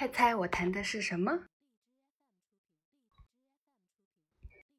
猜猜我弹的是什么？